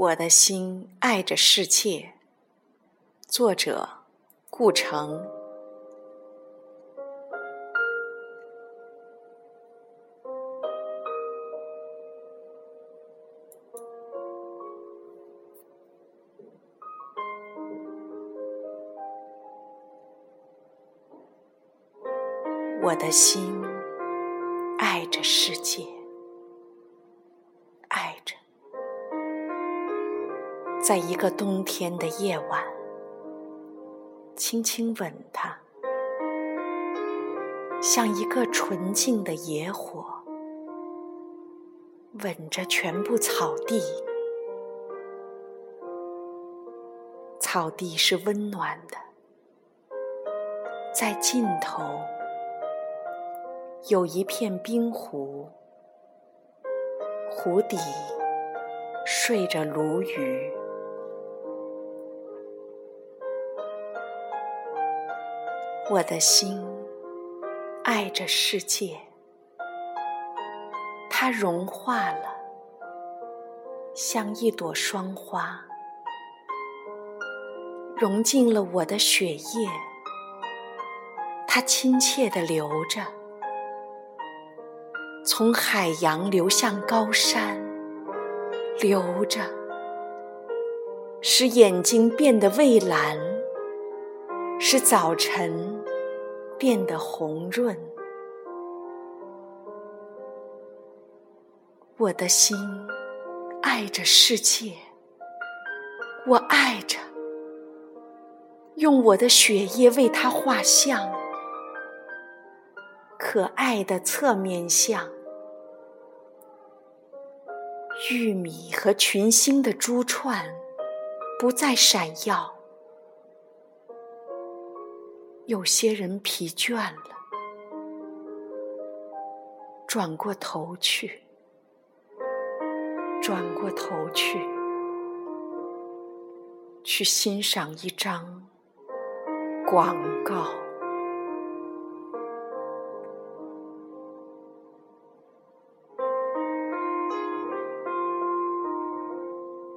我的心爱着世界。作者：顾城。我的心爱着世界，在一个冬天的夜晚，轻轻吻它，像一个纯净的野火，吻着全部草地。草地是温暖的，在尽头有一片冰湖，湖底睡着鲈鱼。我的心爱着世界，它融化了，像一朵霜花，融进了我的血液。它亲切地流着，从海洋流向高山，流着，使眼睛变得蔚蓝，使早晨。变得红润，我的心爱着世界，我爱着，用我的血液为它画像，可爱的侧面像，玉米和群星的珠串不再闪耀。有些人疲倦了，转过头去，转过头去，去欣赏一张广告。